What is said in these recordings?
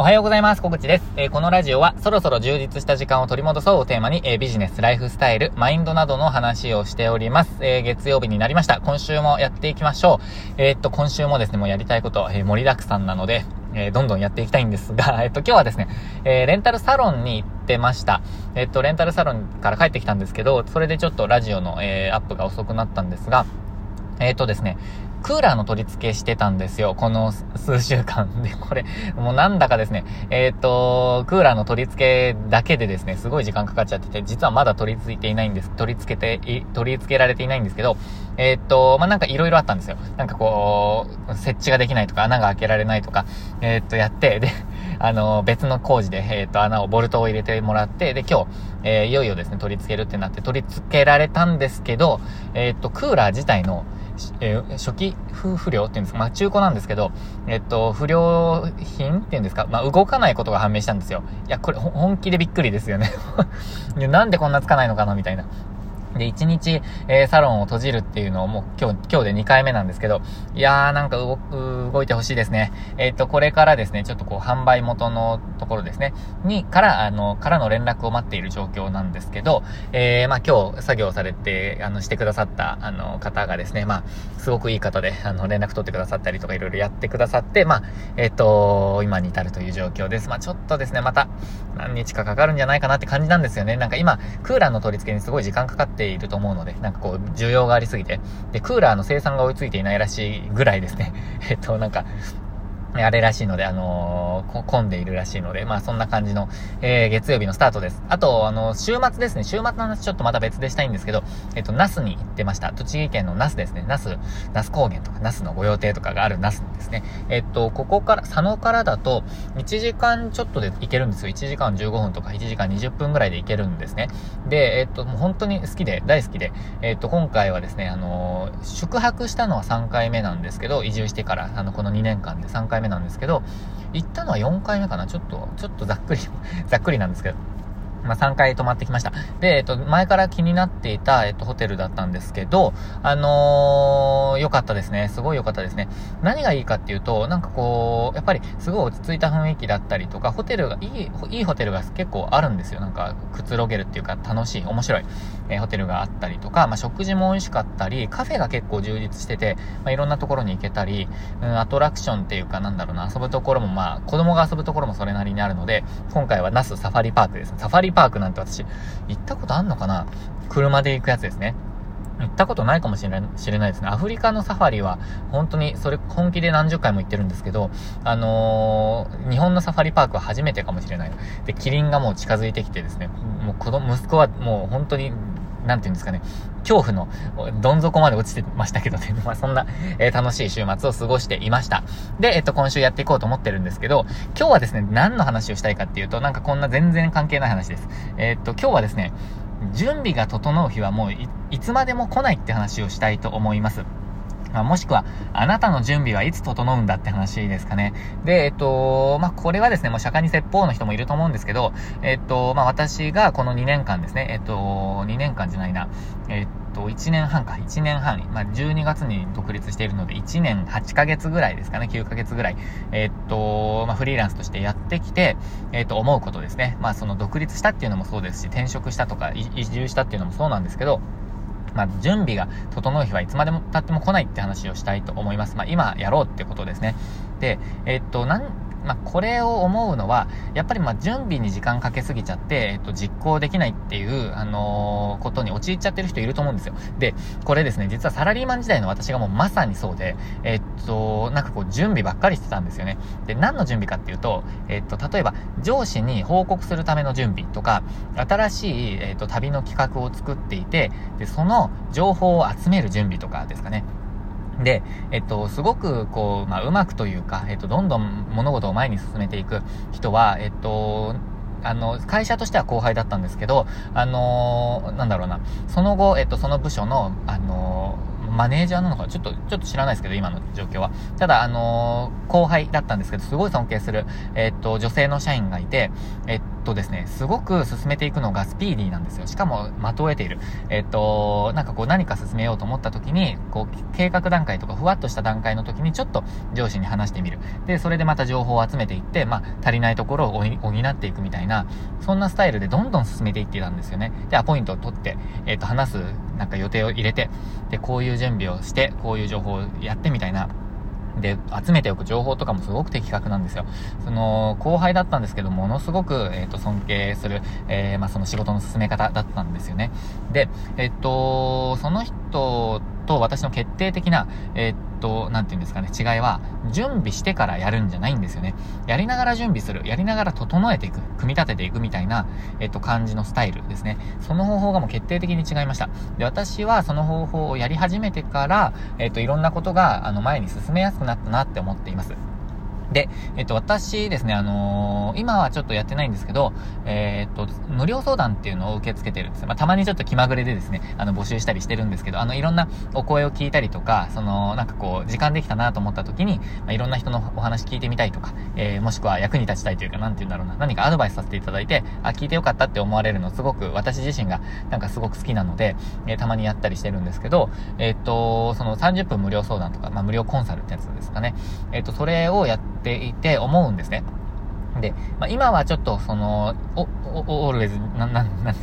おはようございます。小口です。えー、このラジオは、そろそろ充実した時間を取り戻そうをテーマに、えー、ビジネス、ライフスタイル、マインドなどの話をしております。えー、月曜日になりました。今週もやっていきましょう。えっと、今週もですね、もうやりたいこと、え盛りだくさんなので、えどんどんやっていきたいんですが、えっと、今日はですね、えレンタルサロンに行ってました。えっと、レンタルサロンから帰ってきたんですけど、それでちょっとラジオの、えアップが遅くなったんですが、えっとですね、クーラーの取り付けしてたんですよ。この数週間で。これ、もうなんだかですね、えっ、と、クーラーの取り付けだけでですね、すごい時間かかっちゃってて、実はまだ取り付いていないんです。取り付けて、取り付けられていないんですけど、えっ、と、まあ、なんか色々あったんですよ。なんかこう、設置ができないとか、穴が開けられないとか、えっ、と、やって、で、あの、別の工事で、えっ、と、穴を、ボルトを入れてもらって、で、今日、えいよいよですね、取り付けるってなって取り付けられたんですけど、えっ、と、クーラー自体の、えー、初期不良っていうんですか、まあ中古なんですけど、えっと、不良品っていうんですか、まあ動かないことが判明したんですよ。いや、これ本気でびっくりですよね なんでこんなつかないのかなみたいな。で、1日、えー、サロンを閉じるっていうのをもう今日、今日で2回目なんですけど、いやーなんか動、動いてほしいですね。えっ、ー、と、これからですね、ちょっとこう、販売元のところですね、に、から、あの、からの連絡を待っている状況なんですけど、えー、まあ今日作業されて、あの、してくださった、あの、方がですね、まあ、すごくいい方で、あの、連絡取ってくださったりとかいろいろやってくださって、まあ、えっ、ー、と、今に至るという状況です。まあちょっとですね、また、何日かかかるんじゃないかなって感じなんですよね。なんか今、クーラーの取り付けにすごい時間かかっていると思うので、なんかこう、需要がありすぎて、で、クーラーの生産が追いついていないらしいぐらいですね。えっと、なんか、あれらしいので、あのー、混んでいるらしいので、まあそんな感じの、えー、月曜日のスタートです。あと、あの、週末ですね。週末の話ちょっとまた別でしたいんですけど、えっと、那須に行ってました。栃木県の那須ですね。那須、那須高原とか、那須の御用邸とかがある那須ですね。えっと、ここから、佐野からだと、1時間ちょっとで行けるんですよ。1時間15分とか1時間20分ぐらいで行けるんですね。で、えっと、もう本当に好きで、大好きで、えっと、今回はですね、あのー、宿泊したのは3回目なんですけど、移住してから、あの、この2年間で3回目回目なんですけど、行ったのは4回目かなちょっと、ちょっとざっくりざっくりなんですけど。まあ、3回泊まってきました。で、えっと、前から気になっていた、えっと、ホテルだったんですけど、あのー、良かったですね。すごい良かったですね。何がいいかっていうと、なんかこう、やっぱりすごい落ち着いた雰囲気だったりとか、ホテルが、いい、いいホテルが結構あるんですよ。なんか、くつろげるっていうか、楽しい、面白い、えー、ホテルがあったりとか、まあ、食事も美味しかったり、カフェが結構充実してて、まあ、いろんなところに行けたり、うん、アトラクションっていうか、なんだろうな、遊ぶところもまあ、子供が遊ぶところもそれなりにあるので、今回はナスサファリパークです。サファリリパークなんて私、行ったことあんのかな？車で行くやつですね。行ったことないかもしれない知れないですね。アフリカのサファリは、本当に、それ、本気で何十回も行ってるんですけど、あのー、日本のサファリパークは初めてかもしれない。で、キリンがもう近づいてきてですね、もう子供、息子はもう本当になんていうんですかね、恐怖のどん底まで落ちてましたけどね、まあそんな、えー、楽しい週末を過ごしていました。で、えっと、今週やっていこうと思ってるんですけど、今日はですね、何の話をしたいかっていうと、なんかこんな全然関係ない話です。えー、っと、今日はですね、準備が整う日はもういつまでも来ないって話をしたいと思います。まあ、もしくは、あなたの準備はいつ整うんだって話ですかね。で、えっと、まあ、これはですね、もう釈迦に説法の人もいると思うんですけど、えっと、まあ、私がこの2年間ですね、えっと、2年間じゃないな、えっと、1年半か、1年半、まあ、12月に独立しているので、1年8ヶ月ぐらいですかね、9ヶ月ぐらい、えっと、まあ、フリーランスとしてやってきて、えっと、思うことですね。まあ、その独立したっていうのもそうですし、転職したとか、移住したっていうのもそうなんですけど、まあ、準備が整う日はいつまでも経っても来ないって話をしたいと思います。まあ、今やろうってことですね。で、えっと、なん、まあ、これを思うのは、やっぱりま、準備に時間かけすぎちゃって、えっと、実行できないっていう、あのー、ことに陥っちゃってる人いると思うんですよ。で、これですね、実はサラリーマン時代の私がもうまさにそうで、えっと、なんかこう、準備ばっかりしてたんですよね。で、何の準備かっていうと、えっと、例えば、上司に報告するための準備とか、新しい、えっと、旅の企画を作っていて、で、その情報を集める準備とかですかね。で、えっと、すごく、こう、まあ、うまくというか、えっと、どんどん物事を前に進めていく人は、えっと、あの、会社としては後輩だったんですけど、あのなんだろうな、その後、えっと、その部署の、あのマネージャーなのかちょっと、ちょっと知らないですけど、今の状況は。ただ、あの後輩だったんですけど、すごい尊敬する、えっと、女性の社員がいて、えっとですね、すごく進めていくのがスピーディーなんですよ。しかも、的を得ている。えっと、なんかこう何か進めようと思った時に、こう、計画段階とかふわっとした段階の時にちょっと上司に話してみる。で、それでまた情報を集めていって、まあ、足りないところを補っていくみたいな、そんなスタイルでどんどん進めていってたんですよね。で、アポイントを取って、えっと、話す、なんか予定を入れて、で、こういう準備をして、こういう情報をやってみたいな、で、集めておく情報とかもすごく的確なんですよ。その、後輩だったんですけど、ものすごく、えっ、ー、と、尊敬する、えー、まあ、その仕事の進め方だったんですよね。で、えっ、ー、と、その人と私の決定的な、えっと、なんて言うんですかね、違いは、準備してからやるんじゃないんですよね。やりながら準備する、やりながら整えていく、組み立てていくみたいな、えっと、感じのスタイルですね。その方法がもう決定的に違いました。で、私はその方法をやり始めてから、えっと、いろんなことが、あの、前に進めやすくなったなって思っています。で、えっと、私ですね、あのー、今はちょっとやってないんですけど、えー、っと、無料相談っていうのを受け付けてるんですまあ、たまにちょっと気まぐれでですね、あの、募集したりしてるんですけど、あの、いろんなお声を聞いたりとか、その、なんかこう、時間できたなと思った時に、まあ、いろんな人のお話聞いてみたいとか、えー、もしくは役に立ちたいというか、なんて言うんだろうな、何かアドバイスさせていただいて、あ、聞いてよかったって思われるの、すごく、私自身が、なんかすごく好きなので、えー、たまにやったりしてるんですけど、えっと、その30分無料相談とか、まあ、無料コンサルってやつですかね。えっと、それをやってていて思うんですね。で、まあ、今はちょっと、その、お、お、オールウェズ、な、な、な、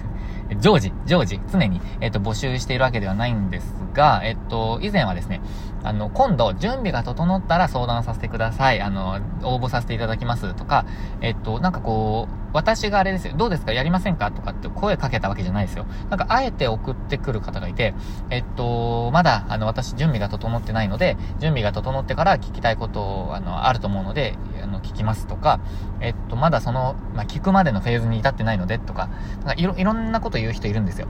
常時、常時、常に、えっと、募集しているわけではないんですが、えっと、以前はですね、あの、今度、準備が整ったら相談させてください。あの、応募させていただきますとか、えっと、なんかこう、私があれですよ、どうですか？やりませんか？とかって声かけたわけじゃないですよ。なんか、あえて送ってくる方がいて、えっと、まだ、あの、私、準備が整ってないので、準備が整ってから聞きたいこと、あの、あると思うので、あの、聞きますとか、えっと、まだその、まあ、聞くまでのフェーズに至ってないので、とか、なんかいろ、いろんなこと言う人いるんですよ。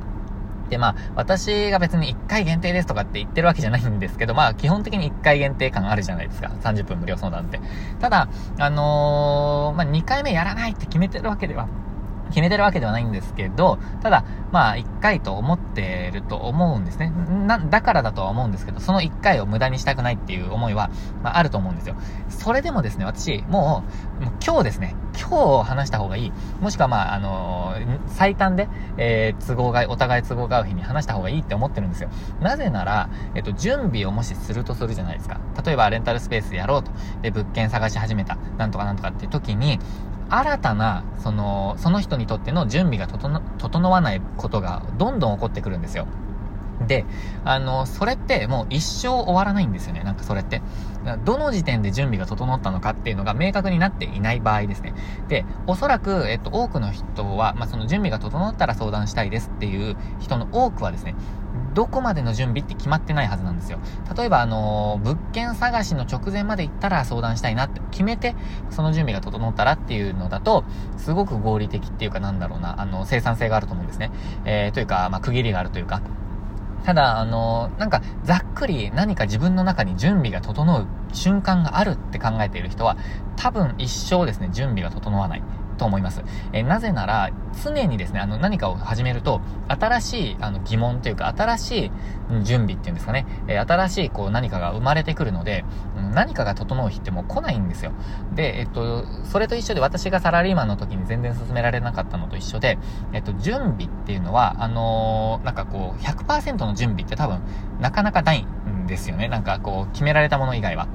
で、まあ、私が別に1回限定ですとかって言ってるわけじゃないんですけど、まあ、基本的に1回限定感あるじゃないですか。30分無料相談って。ただ、あのー、まあ、2回目やらないって決めてるわけでは決めてるわけではないんですけど、ただ、まあ、一回と思ってると思うんですね。な、だからだとは思うんですけど、その一回を無駄にしたくないっていう思いは、まあ、あると思うんですよ。それでもですね、私、もう、もう今日ですね、今日話した方がいい。もしくは、まあ、あのー、最短で、えー、都合が、お互い都合が合う日に話した方がいいって思ってるんですよ。なぜなら、えっと、準備をもしするとするじゃないですか。例えば、レンタルスペースやろうと。で、物件探し始めた。なんとかなんとかっていう時に、新たな、その、その人にとっての準備が整わないことがどんどん起こってくるんですよ。で、あの、それってもう一生終わらないんですよね。なんかそれって。どの時点で準備が整ったのかっていうのが明確になっていない場合ですね。で、おそらく、えっと、多くの人は、まあ、その準備が整ったら相談したいですっていう人の多くはですね、どこまでの準備って決まってないはずなんですよ。例えば、あの物件探しの直前まで行ったら相談したいなって決めて、その準備が整ったらっていうのだと、すごく合理的っていうかなんだろうな、あの、生産性があると思うんですね。えー、というか、まあ、区切りがあるというか、ただ、あの、なんか、ざっくり何か自分の中に準備が整う瞬間があるって考えている人は、多分一生ですね、準備が整わない。と思います。えなぜなら、常にですね、あの、何かを始めると、新しい、あの、疑問というか、新しい準備っていうんですかね、え新しい、こう、何かが生まれてくるので、何かが整う日ってもう来ないんですよ。で、えっと、それと一緒で私がサラリーマンの時に全然進められなかったのと一緒で、えっと、準備っていうのは、あのー、なんかこう、100%の準備って多分、なかなかないんですよね。なんかこう、決められたもの以外は。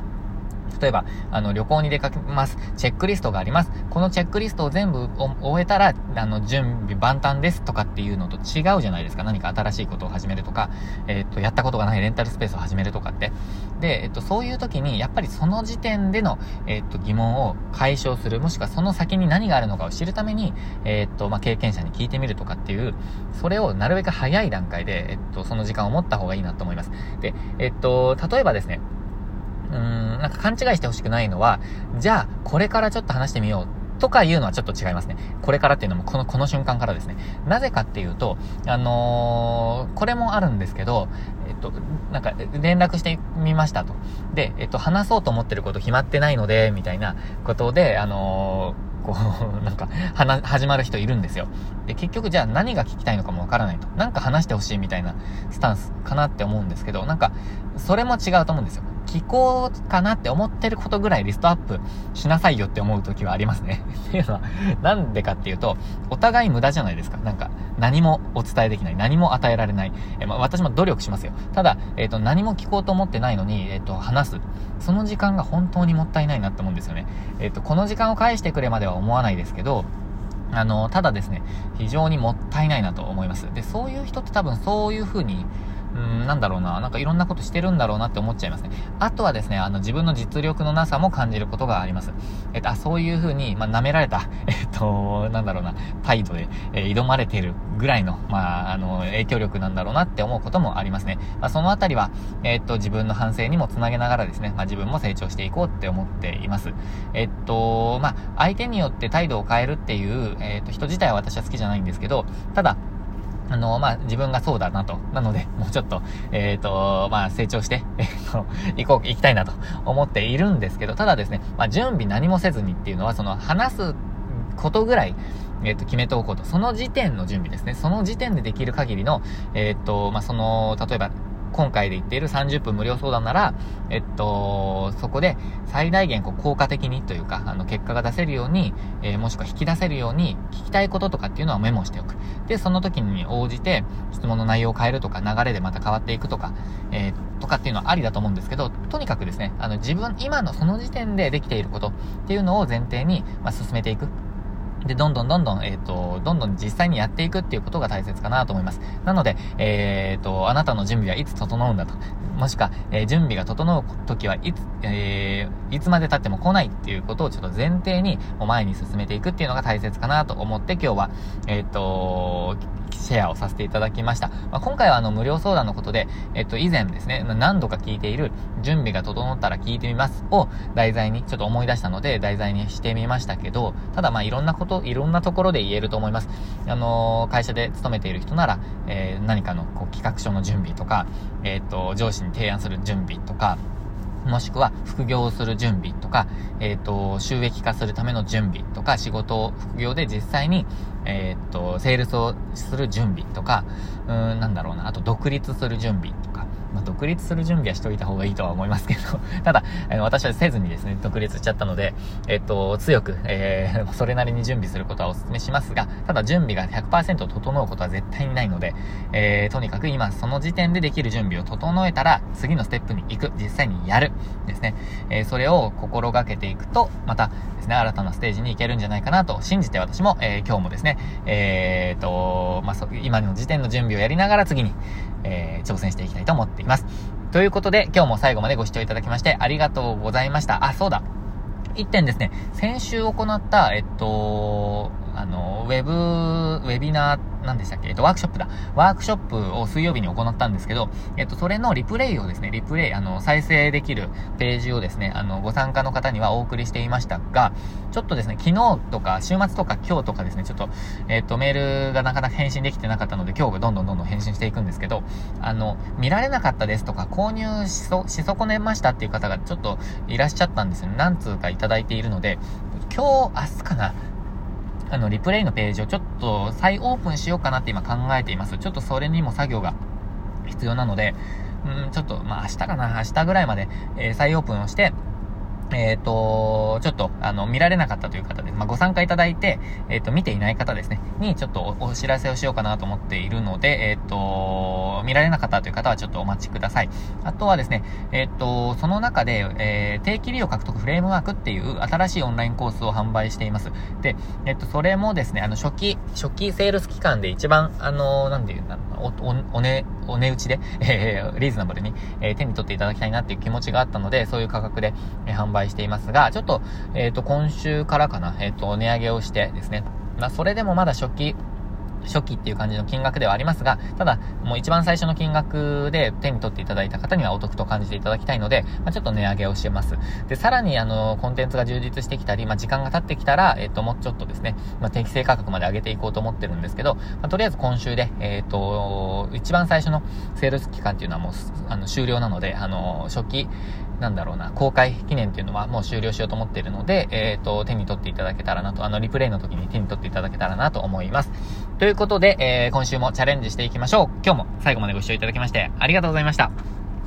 例えば、あの、旅行に出かけます。チェックリストがあります。このチェックリストを全部終えたら、あの、準備万端ですとかっていうのと違うじゃないですか。何か新しいことを始めるとか、え、っと、やったことがないレンタルスペースを始めるとかって。で、えっと、そういう時に、やっぱりその時点での、えっと、疑問を解消する、もしくはその先に何があるのかを知るために、えっと、まあ、経験者に聞いてみるとかっていう、それをなるべく早い段階で、えっと、その時間を持った方がいいなと思います。で、えっと、例えばですね、うーん、なんか勘違いしてほしくないのは、じゃあ、これからちょっと話してみようとかいうのはちょっと違いますね。これからっていうのもこの、この瞬間からですね。なぜかっていうと、あのー、これもあるんですけど、えっと、なんか、連絡してみましたと。で、えっと、話そうと思ってること決まってないので、みたいなことで、あのーこう、なんか、は始まる人いるんですよ。で、結局じゃあ何が聞きたいのかもわからないと。なんか話してほしいみたいなスタンスかなって思うんですけど、なんか、それも違うと思うんですよ。聞こうかなって思ってることぐらいリストアップしなさいよって思う時はありますね。っ ていうのは、なんでかっていうと、お互い無駄じゃないですか。なんか、何もお伝えできない。何も与えられない。えま、私も努力しますよ。ただ、えっ、ー、と、何も聞こうと思ってないのに、えっ、ー、と、話す。その時間が本当にもったいないなって思うんですよね。えっ、ー、と、この時間を返してくれまでは思わないですけど、あの、ただですね、非常にもったいないなと思います。で、そういう人って多分そういう風に、うん、なんだろうな、なんかいろんなことしてるんだろうなって思っちゃいますね。あとはですね、あの、自分の実力のなさも感じることがあります。えっと、あ、そういう風に、まあ、舐められた、えっと、なんだろうな、態度で、えー、挑まれてるぐらいの、まあ、あの、影響力なんだろうなって思うこともありますね。まあ、そのあたりは、えっと、自分の反省にもつなげながらですね、まあ、自分も成長していこうって思っています。えっと、まあ、相手によって態度を変えるっていう、えっと、人自体は私は好きじゃないんですけど、ただ、あの、まあ、自分がそうだなと。なので、もうちょっと、えっ、ー、と、まあ、成長して、えっ、ー、と、行こう、行きたいなと思っているんですけど、ただですね、まあ、準備何もせずにっていうのは、その、話すことぐらい、えっ、ー、と、決めておこうと。その時点の準備ですね。その時点でできる限りの、えっ、と、まあ、その、例えば、今回で言っている30分無料相談なら、えっと、そこで最大限こう効果的にというか、あの、結果が出せるように、えー、もしくは引き出せるように、聞きたいこととかっていうのはメモしておく。で、その時に応じて、質問の内容を変えるとか、流れでまた変わっていくとか、えー、とかっていうのはありだと思うんですけど、とにかくですね、あの、自分、今のその時点でできていることっていうのを前提に、まあ、進めていく。で、どんどんどんどん、えっ、ー、と、どんどん実際にやっていくっていうことが大切かなと思います。なので、えっ、ー、と、あなたの準備はいつ整うんだと。もしくは、えー、準備が整う時はいつ、えいつまで経っても来ないっていうことをちょっと前提に、もう前に進めていくっていうのが大切かなと思って今日は、えっ、と、シェアをさせていただきました。まあ、今回はあの無料相談のことで、えっと以前ですね、何度か聞いている準備が整ったら聞いてみますを題材にちょっと思い出したので題材にしてみましたけど、ただまあいろんなこと、いろんなところで言えると思います。あのー、会社で勤めている人なら、えー、何かのこう企画書の準備とか、えっ、と、上司に提案する準備とか、もしくは副業をする準備とか、えっ、ー、と、収益化するための準備とか、仕事を副業で実際に、えっ、ー、と、セールスをする準備とか、うん、なんだろうな、あと独立する準備、まあ、独立する準備はしといた方がいいとは思いますけど ただ、あの、私はせずにですね、独立しちゃったので、えっと、強く、えー、それなりに準備することはお勧めしますが、ただ準備が100%整うことは絶対にないので、えー、とにかく今その時点でできる準備を整えたら、次のステップに行く、実際にやる、ですね。えー、それを心がけていくと、またですね、新たなステージに行けるんじゃないかなと信じて私も、えー、今日もですね、えー、と、まあ、今の時点の準備をやりながら次に、えー、挑戦していきたいと思っています。ということで、今日も最後までご視聴いただきましてありがとうございました。あ、そうだ。一点ですね、先週行った、えっと、あの、ウェブ、ウェビナー、何でしたっけ？えっと、ワークショップだ。ワークショップを水曜日に行ったんですけど、えっと、それのリプレイをですね、リプレイ、あの、再生できるページをですね、あの、ご参加の方にはお送りしていましたが、ちょっとですね、昨日とか、週末とか今日とかですね、ちょっと、えっと、メールがなかなか返信できてなかったので、今日どんどんどんどん返信していくんですけど、あの、見られなかったですとか、購入しそ、し損ねましたっていう方がちょっといらっしゃったんですよ。何通かいただいているので、今日、明日かな、あの、リプレイのページをちょっと再オープンしようかなって今考えています。ちょっとそれにも作業が必要なので、うん、ちょっと、まあ明日かな、明日ぐらいまで、えー、再オープンをして、えっ、ー、と、ちょっと、あの、見られなかったという方で、まあ、ご参加いただいて、えっ、ー、と、見ていない方ですね、にちょっとお知らせをしようかなと思っているので、えっ、と、見られなかったという方はちょっとお待ちください。あとはですね、えっ、と、その中で、え定期利用獲得フレームワークっていう新しいオンラインコースを販売しています。で、えっ、と、それもですね、あの、初期、初期セールス期間で一番、あの、なんていうの、お、お、おね、お値打ちで、えー、リーズナブルに、えー、手に取っていただきたいなっていう気持ちがあったので、そういう価格で、えー、販売していますが、ちょっと、えっ、ー、と、今週からかな、えっ、と、値上げをしてですね、まあ、それでもまだ初期、初期っていう感じの金額ではありますが、ただ、もう一番最初の金額で手に取っていただいた方にはお得と感じていただきたいので、まあ、ちょっと値上げをしてます。で、さらにあの、コンテンツが充実してきたり、まあ、時間が経ってきたら、えっ、と、もうちょっとですね、まあ、適正価格まで上げていこうと思ってるんですけど、まあ、とりあえず今週で、えっ、と、一番最初のセールス期間っていうのはもう、あの、終了なので、あの、初期、なんだろうな、公開記念っていうのはもう終了しようと思っているので、えっ、と、手に取っていただけたらなと、あの、リプレイの時に手に取っていただけたらなと思います。ということで、えー、今週もチャレンジしていきましょう。今日も最後までご視聴いただきましてありがとうございました。